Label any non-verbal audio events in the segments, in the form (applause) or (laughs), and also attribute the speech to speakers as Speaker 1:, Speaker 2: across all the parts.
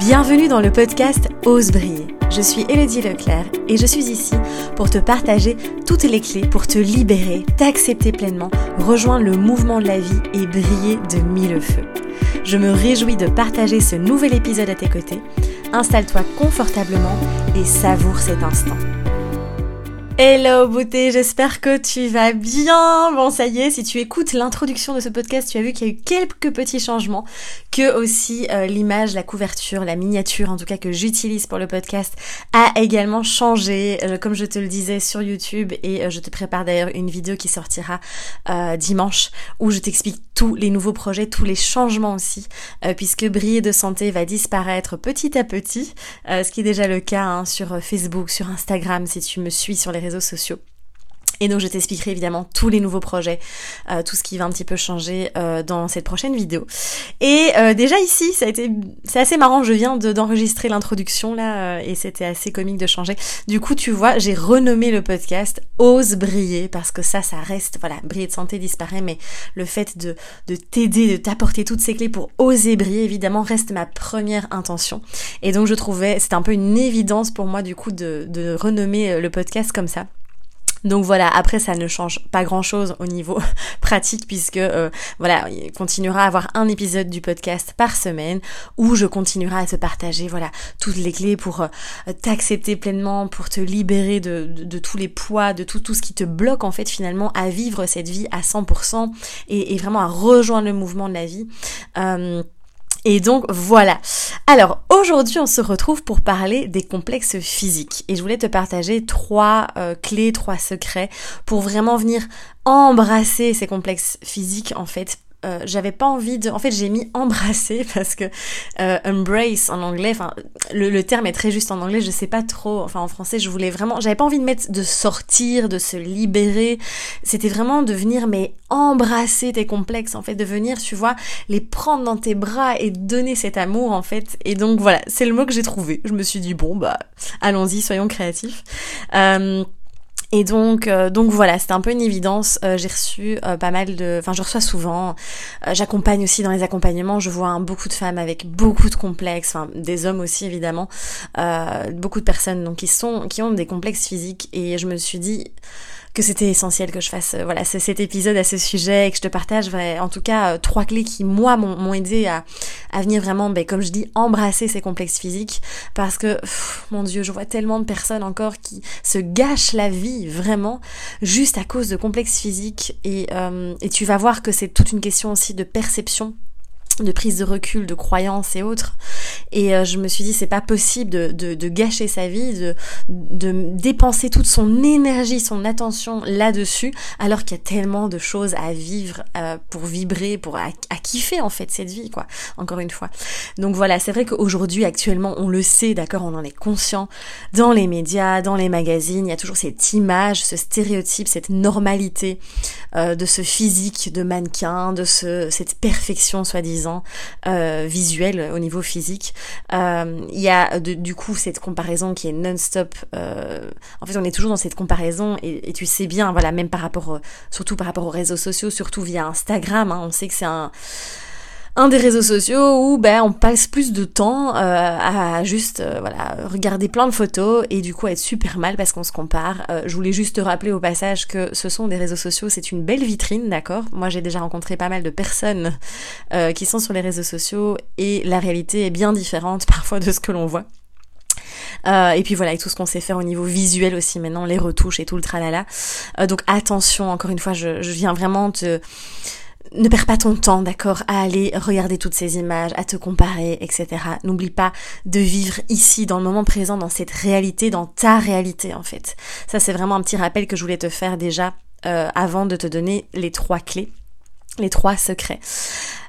Speaker 1: Bienvenue dans le podcast Ose briller. Je suis Elodie Leclerc et je suis ici pour te partager toutes les clés pour te libérer, t'accepter pleinement, rejoindre le mouvement de la vie et briller de mille feux. Je me réjouis de partager ce nouvel épisode à tes côtés. Installe-toi confortablement et savoure cet instant. Hello beauté, j'espère que tu vas bien. Bon ça y est, si tu écoutes l'introduction de ce podcast, tu as vu qu'il y a eu quelques petits changements, que aussi euh, l'image, la couverture, la miniature en tout cas que j'utilise pour le podcast a également changé, euh, comme je te le disais sur YouTube et euh, je te prépare d'ailleurs une vidéo qui sortira dimanche où je t'explique tous les nouveaux projets, tous les changements aussi, puisque Briller de santé va disparaître petit à petit, ce qui est déjà le cas hein, sur Facebook, sur Instagram si tu me suis sur les réseaux sociaux. Et donc je t'expliquerai évidemment tous les nouveaux projets, euh, tout ce qui va un petit peu changer euh, dans cette prochaine vidéo. Et euh, déjà ici, ça a été, c'est assez marrant. Je viens d'enregistrer l'introduction là et c'était assez comique de changer. Du coup, tu vois, j'ai renommé le podcast Ose briller parce que ça, ça reste, voilà, briller de santé disparaît, mais le fait de, de t'aider, de t'apporter toutes ces clés pour oser briller, évidemment, reste ma première intention. Et donc je trouvais, c'était un peu une évidence pour moi du coup de renommer le podcast comme ça. Donc voilà, après ça ne change pas grand chose au niveau (laughs) pratique puisque euh, voilà, il continuera à avoir un épisode du podcast par semaine où je continuerai à te partager voilà toutes les clés pour euh, t'accepter pleinement, pour te libérer de, de, tous les poids, de tout, tout ce qui te bloque en fait finalement à vivre cette vie à 100% et, vraiment à rejoindre le mouvement de la vie. Euh, et donc voilà. Alors aujourd'hui on se retrouve pour parler des complexes physiques et je voulais te partager trois euh, clés, trois secrets pour vraiment venir embrasser ces complexes physiques en fait euh, j'avais pas envie de. En fait, j'ai mis (laughs) embrasser parce que euh, embrace en anglais, enfin, le, terme est très juste en anglais, je sais pas trop. Enfin, en français, je voulais vraiment. J'avais pas envie de mettre de sortir, de se libérer. C'était vraiment de venir, mais embrasser tes complexes, en fait, de venir, tu vois, les prendre dans tes bras et donner cet amour, en fait. Et donc, voilà, c'est le mot que j'ai trouvé. Je me suis dit, bon, bah, allons-y, soyons créatifs. Euh, et donc, euh, donc voilà, c'était un peu une évidence. Euh, j'ai reçu euh, pas mal de, enfin, je reçois souvent. J'accompagne aussi dans les accompagnements. Je vois beaucoup de femmes avec beaucoup de complexes, enfin, des hommes aussi évidemment, beaucoup de personnes donc qui sont, qui ont des complexes physiques. Et je me suis dit, que c'était essentiel que je fasse euh, voilà cet épisode à ce sujet et que je te partage en tout cas euh, trois clés qui moi m'ont aidé à, à venir vraiment ben, comme je dis embrasser ces complexes physiques. Parce que mon dieu je vois tellement de personnes encore qui se gâchent la vie vraiment juste à cause de complexes physiques. Et, euh, et tu vas voir que c'est toute une question aussi de perception de prise de recul, de croyances et autres. Et euh, je me suis dit, c'est pas possible de, de, de, gâcher sa vie, de, de dépenser toute son énergie, son attention là-dessus, alors qu'il y a tellement de choses à vivre, euh, pour vibrer, pour à, kiffer en fait cette vie, quoi. Encore une fois. Donc voilà, c'est vrai qu'aujourd'hui, actuellement, on le sait, d'accord, on en est conscient. Dans les médias, dans les magazines, il y a toujours cette image, ce stéréotype, cette normalité euh, de ce physique de mannequin, de ce, cette perfection soi-disant euh, visuelle au niveau physique. Euh, il y a du coup cette comparaison qui est non-stop. Euh, en fait, on est toujours dans cette comparaison et, tu sais bien, voilà, même par rapport, surtout par rapport aux réseaux sociaux, surtout via Instagram, hein, on sait que c'est un un des réseaux sociaux où ben on passe plus de temps euh, à juste euh, voilà regarder plein de photos et du coup être super mal parce qu'on se compare. Euh, je voulais juste te rappeler au passage que ce sont des réseaux sociaux, c'est une belle vitrine, d'accord? Moi j'ai déjà rencontré pas mal de personnes qui sont sur les réseaux sociaux et la réalité est bien différente (laughs) parfois de ce que l'on voit. Euh, et puis voilà, avec tout ce qu'on sait faire au niveau visuel aussi maintenant, les retouches et tout le tralala. Euh, donc attention, encore une fois, je, je viens vraiment te ne perds pas ton temps, d'accord, à aller regarder toutes ces images, à te comparer, etc. N'oublie pas de vivre ici, dans le moment présent, dans cette réalité, dans ta réalité, en fait. Ça, c'est vraiment un petit rappel que je voulais te faire déjà euh, avant de te donner les trois clés, les trois secrets.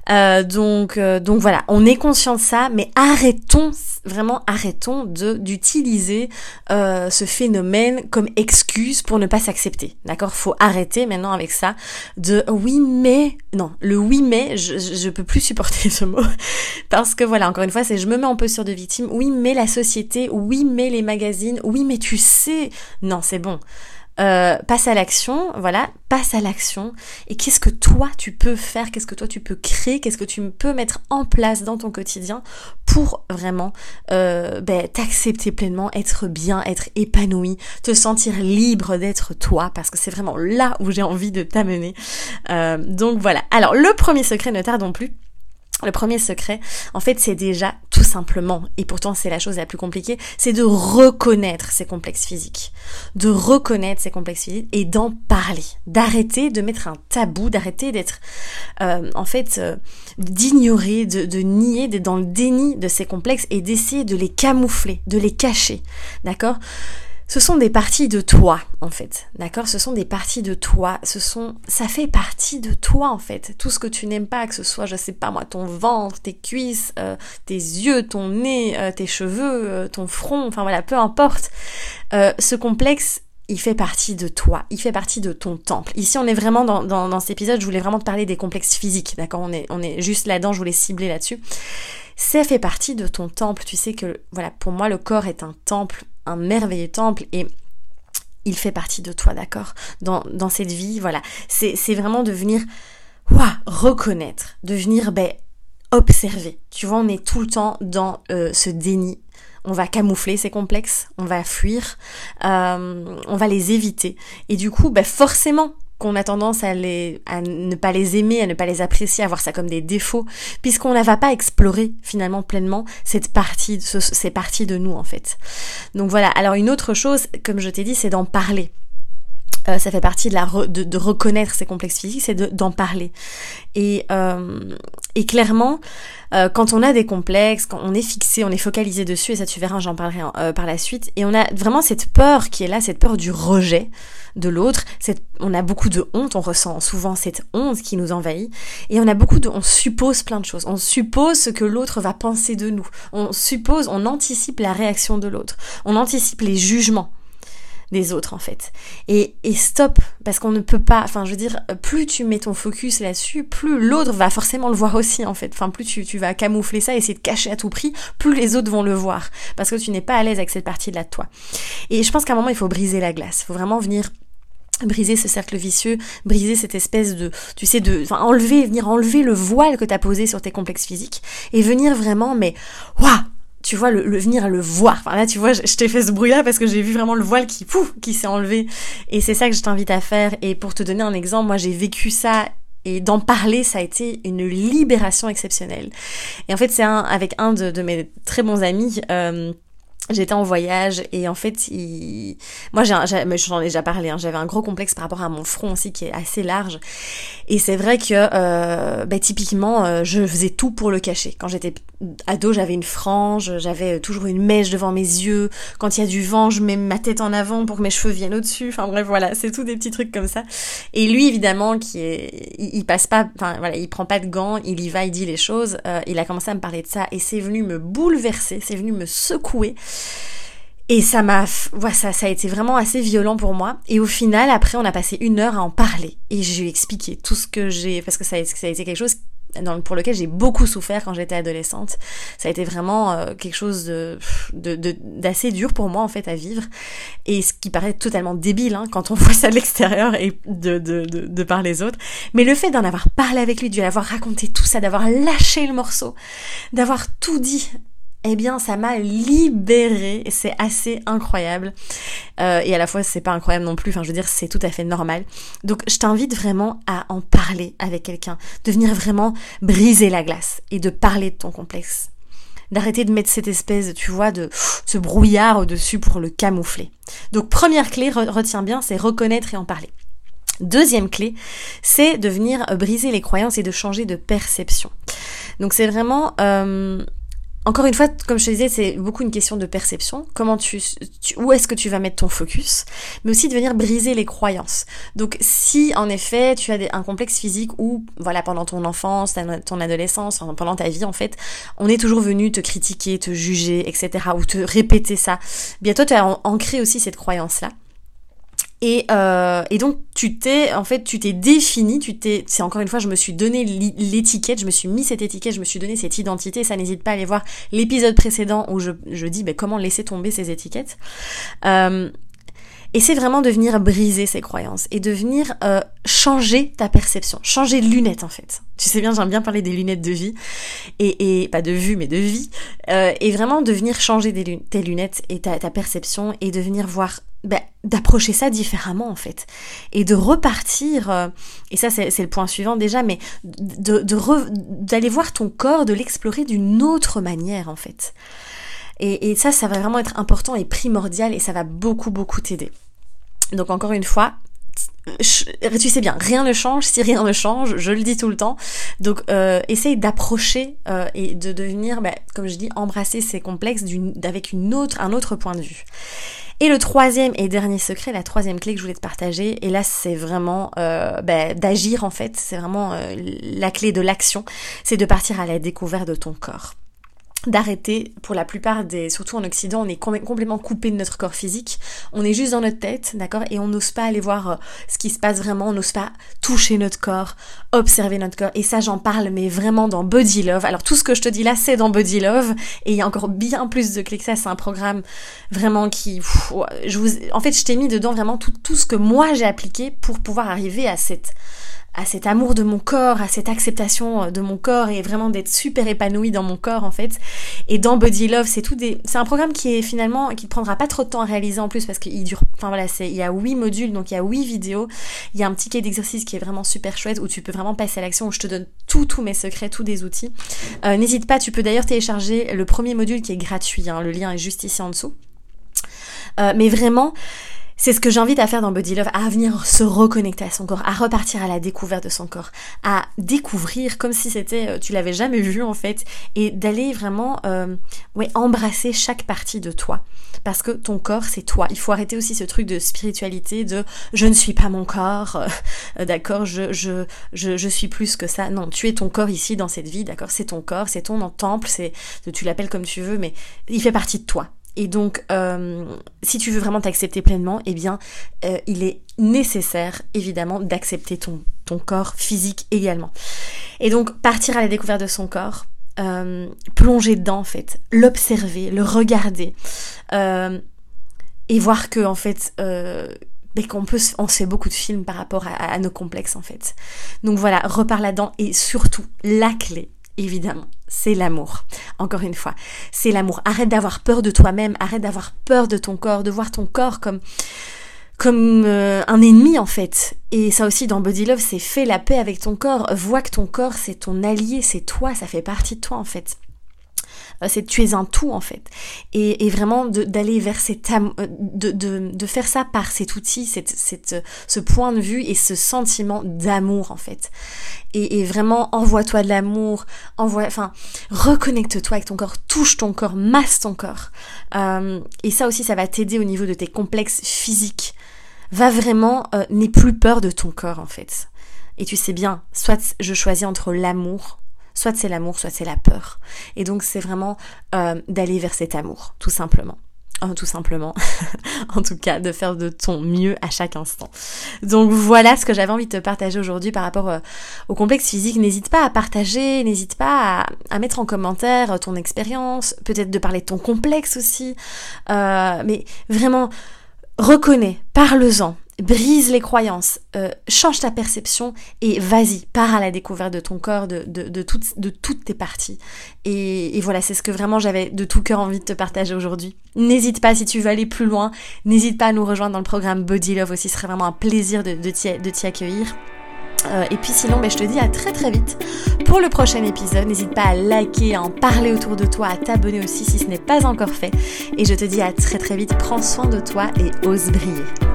Speaker 1: Euh, donc, euh, donc voilà, on est conscient de ça, mais arrêtons, vraiment arrêtons de d'utiliser euh, ce phénomène comme excuse pour ne pas s'accepter. D'accord? Faut arrêter maintenant avec ça de oui mais non, le oui mais je, je peux plus supporter ce mot (laughs) parce que voilà, encore une fois, c'est je me mets en posture de victime. Oui mais la société, oui mais les magazines, oui mais tu sais, non c'est bon euh, passe à l'action, voilà, passe à l'action. Et qu'est-ce que toi tu peux faire, qu'est-ce que toi tu peux créer, qu'est-ce que tu peux mettre en place dans ton quotidien pour vraiment euh, ben, t'accepter pleinement, être bien, être épanoui, te sentir libre d'être toi, parce que c'est vraiment là où j'ai envie de t'amener. Euh, donc voilà. Alors le premier secret, ne tardons plus. Le premier secret, en fait, c'est déjà tout simplement, et pourtant c'est la chose la plus compliquée, c'est de reconnaître ses complexes physiques. De reconnaître ses complexes physiques et d'en parler. D'arrêter de mettre un tabou, d'arrêter d'être, euh, en fait, euh, d'ignorer, de, de nier, d'être dans le déni de ces complexes et d'essayer de les camoufler, de les cacher. D'accord? Ce sont des parties de toi en fait, d'accord? Ce sont des parties de toi, ce sont ça fait partie de toi en fait. Tout ce que tu n'aimes pas, que ce soit je sais pas moi ton ventre, tes cuisses, euh, tes yeux, ton nez, euh, tes cheveux, euh, ton front, enfin voilà, peu importe. ce complexe, il fait partie de toi, il fait partie de ton temple. Ici, on est vraiment dans, dans, dans cet épisode, je voulais vraiment te parler des complexes physiques, d'accord? On est, on est juste là-dedans, je voulais cibler là-dessus. Ça fait partie de ton temple. Tu sais que, voilà, pour moi, le corps est un temple un merveilleux temple et il fait partie de toi, d'accord? Dans, dans cette vie, voilà. C'est vraiment de venir reconnaître, de venir ben, observer. Tu vois, on est tout le temps dans euh, ce déni. On va camoufler ces complexes, on va fuir, euh, on va les éviter. Et du coup, ben, forcément, qu'on a tendance à, les, à ne pas les aimer, à ne pas les apprécier, à voir ça comme des défauts, puisqu'on ne va pas explorer finalement pleinement cette partie, ces parties de nous en fait. Donc voilà, alors une autre chose, comme je t'ai dit, c'est d'en parler. Euh, ça fait partie de, de, reconnaître ces complexes physiques, c'est d'en parler. Et, euh, et clairement, euh, quand on a des complexes, quand on est fixé, on est focalisé dessus, et ça tu verras, j'en parlerai par la suite, et on a vraiment cette peur qui est là, cette peur du rejet de l'autre, on a beaucoup de honte, on ressent souvent cette honte qui nous envahit, et on a beaucoup de, on suppose plein de choses, on suppose ce que l'autre va penser de nous, on suppose, on anticipe la réaction de l'autre, on anticipe les jugements des autres en fait. Et, et stop, parce qu'on ne peut pas, enfin je veux dire, plus tu mets ton focus là-dessus, plus l'autre va forcément le voir aussi en fait. Enfin plus tu, tu vas camoufler ça, essayer de cacher à tout prix, plus les autres vont le voir, parce que tu n'es pas à l'aise avec cette partie-là de toi. Et je pense qu'à un moment il faut briser la glace, il faut vraiment venir briser ce cercle vicieux, briser cette espèce de, tu sais, de, enfin, enlever, venir enlever le voile que t'as posé sur tes complexes physiques et venir vraiment, mais, waouh, tu vois, le, venir le voir. Enfin là, tu vois, je, t'ai fait ce bruit-là parce que j'ai vu vraiment le voile qui, pouf, qui s'est enlevé. Et c'est ça que je t'invite à faire. Et pour te donner un exemple, moi j'ai vécu ça et d'en parler, ça a été une libération exceptionnelle. Et en fait, c'est un, avec un de, mes très bons amis, euh, j'étais en voyage et en fait il... moi j'ai j'en ai déjà parlé hein, j'avais un gros complexe par rapport à mon front aussi qui est assez large. Et c'est vrai que euh, bah, typiquement euh, je faisais tout pour le cacher. Quand j'étais ado j'avais une frange j'avais toujours une mèche devant mes yeux. Quand il y a du vent je mets ma tête en avant pour que mes cheveux viennent au dessus enfin bref voilà c'est tout des petits trucs comme ça. Et lui évidemment qui est il, passe pas enfin voilà il prend pas de gants il y va il dit les choses euh, il a commencé à me parler de ça et c'est venu me bouleverser c'est venu me secouer et ça m'a, voilà, ça, ça a été vraiment assez violent pour moi. Et au final, après, on a passé une heure à en parler. Et je lui ai expliqué tout ce que j'ai, parce que ça a, été quelque chose pour lequel j'ai beaucoup souffert quand j'étais adolescente. Ça a été vraiment euh, quelque chose de, d'assez dur pour moi en fait à vivre. Et ce qui paraît totalement débile hein, quand on (laughs) voit ça de l'extérieur et de, par les autres. Mais le fait d'en avoir parlé avec lui, de lui avoir raconté tout ça, d'avoir lâché le morceau, d'avoir tout dit eh bien ça m'a libérée c'est assez incroyable. Euh, et à la fois c'est pas incroyable non plus, enfin je veux dire c'est tout à fait normal. Donc je t'invite vraiment à en parler avec quelqu'un, de venir vraiment briser la glace et de parler de ton complexe. D'arrêter de mettre cette espèce, tu vois, de ce brouillard au-dessus pour le camoufler. Donc première clé, retiens bien, c'est reconnaître et en parler. Deuxième clé, c'est de venir briser les croyances et de changer de perception. Donc c'est vraiment euh, encore une fois, comme je te disais, c'est beaucoup une question de perception. Comment tu, où est-ce que tu vas mettre ton focus, mais aussi de venir briser les croyances. Donc, si en effet tu as un complexe physique ou voilà pendant ton enfance, ton adolescence, pendant ta vie en fait, on est toujours venu te critiquer, te juger, etc. ou te répéter ça. Bien toi, tu as ancré aussi cette croyance là. Et, euh, et, donc tu t'es en fait tu t'es défini, tu t'es c'est encore une fois je me suis donné l'étiquette, je me suis mis cette étiquette, je me suis donné cette identité. Ça n'hésite pas à aller voir l'épisode précédent où je, je dis ben, comment laisser tomber ces étiquettes. Euh, essaie vraiment de venir briser ces croyances et de venir euh, changer ta perception, changer de lunettes en fait. Tu sais bien, j'aime bien parler des lunettes de vie, et, et pas de vue mais de vie, euh, et vraiment de venir changer tes lunettes et ta, ta perception et de venir voir bah, d'approcher ça différemment en fait et de repartir euh, et ça c'est le point suivant déjà mais de d'aller voir ton corps de l'explorer d'une autre manière en fait et, et ça ça va vraiment être important et primordial et ça va beaucoup beaucoup t'aider donc encore une fois tu sais bien, rien ne change si rien ne change, je le dis tout le temps. Donc euh, essaye d'approcher euh, et de devenir, bah, comme je dis, embrasser ces complexes avec une autre, un autre point de vue. Et le troisième et dernier secret, la troisième clé que je voulais te partager, et là c'est vraiment euh, bah, d'agir en fait, c'est vraiment euh, la clé de l'action, c'est de partir à la découverte de ton corps d'arrêter pour la plupart des surtout en occident on est complètement coupé de notre corps physique. On est juste dans notre tête d'accord et on n'ose pas aller voir euh, ce qui se passe vraiment on n'ose pas toucher notre corps observer notre corps et ça j'en parle mais vraiment dans Body Love. Alors tout ce que je te dis là c'est dans Body Love et il y a encore bien plus de clés que ça. C'est un programme vraiment qui je vous en fait je t'ai mis dedans vraiment tout, tout ce que moi j'ai appliqué pour pouvoir arriver à cette à cet amour de mon corps, à cette acceptation euh, de mon corps et vraiment d'être super épanouie dans mon corps en fait. Et dans Body Love, c'est tout c'est un programme qui est finalement qui ne prendra pas trop de temps à réaliser en plus parce qu'il dure, enfin voilà, c'est, il y a huit modules donc il y a huit vidéos, il y a un petit quai d'exercice qui est vraiment super chouette où tu peux vraiment passer à l'action où je te donne tout tous mes secrets, tous des outils. Euh, n'hésite pas, tu peux d'ailleurs télécharger le premier module qui est gratuit, hein, le lien est juste ici en dessous. Euh, mais vraiment, c'est ce que j'invite à faire dans Body Love, à venir se reconnecter à son corps, à repartir à la découverte de son corps, à découvrir comme si c'était, euh, tu l'avais jamais vu en fait, et d'aller vraiment, euh, ouais, embrasser chaque partie de toi, parce que ton corps c'est toi. Il faut arrêter aussi ce truc de spiritualité, de je ne suis pas mon corps, (laughs) euh, d'accord, je, je, je, je suis plus que ça. Non, tu es ton corps ici dans cette vie, d'accord, c'est ton corps, c'est ton temple, c'est, tu l'appelles comme tu veux, mais il fait partie de toi. Et donc, euh, si tu veux vraiment t'accepter pleinement, eh bien, euh, il est nécessaire, évidemment, d'accepter ton, corps physique également. Et donc, partir à la découverte de son corps, euh, plonger dedans, en fait, l'observer, le regarder, et voir que, en fait, mais qu'on peut, on se fait beaucoup de films par rapport à, à nos complexes, en fait. Donc voilà, repars là-dedans, et surtout, la clé, évidemment, c'est l'amour. Encore une fois, c'est l'amour. Arrête d'avoir peur de toi-même, arrête d'avoir peur de ton corps, de voir ton corps comme comme euh, un ennemi en fait. Et ça aussi dans Body Love, c'est fais la paix avec ton corps, vois que ton corps c'est ton allié, c'est toi, ça fait partie de toi en fait. Euh, c'est tu es un tout en fait. Et, vraiment d'aller vers cet euh, de, de, de, faire ça par cet outil, cette, cette, ce point de vue et ce sentiment d'amour en fait. Et, et vraiment envoie-toi de l'amour, envoie, enfin reconnecte-toi avec ton corps, touche ton corps, masse ton corps. Euh, et ça aussi, ça va t'aider au niveau de tes complexes physiques. Va vraiment, euh, n'aie plus peur de ton corps en fait. Et tu sais bien, soit je choisis entre l'amour Soit c'est l'amour, soit c'est la peur. Et donc c'est vraiment euh, d'aller vers cet amour, tout simplement. Oh, tout simplement, (laughs) en tout cas, de faire de ton mieux à chaque instant. Donc voilà ce que j'avais envie de te partager aujourd'hui par rapport euh, au complexe physique. N'hésite pas à partager, n'hésite pas à, mettre en commentaire ton expérience, peut-être de parler de ton complexe aussi. Euh, mais vraiment, reconnais, parle-en, brise les croyances, euh, change ta perception et vas-y, pars à la découverte de ton corps, de, toutes, tes parties. Et, voilà, c'est ce que vraiment j'avais de tout cœur envie de te partager aujourd'hui. N'hésite pas si tu veux aller plus loin, n'hésite pas à nous rejoindre dans le programme Body Love aussi, ce serait vraiment un plaisir de, de t'y accueillir. Euh, et puis sinon, ben, je te dis à très très vite pour le prochain épisode. N'hésite pas à liker, à en parler autour de toi, à t'abonner aussi si ce n'est pas encore fait. Et je te dis à très très vite. Prends soin de toi et ose briller.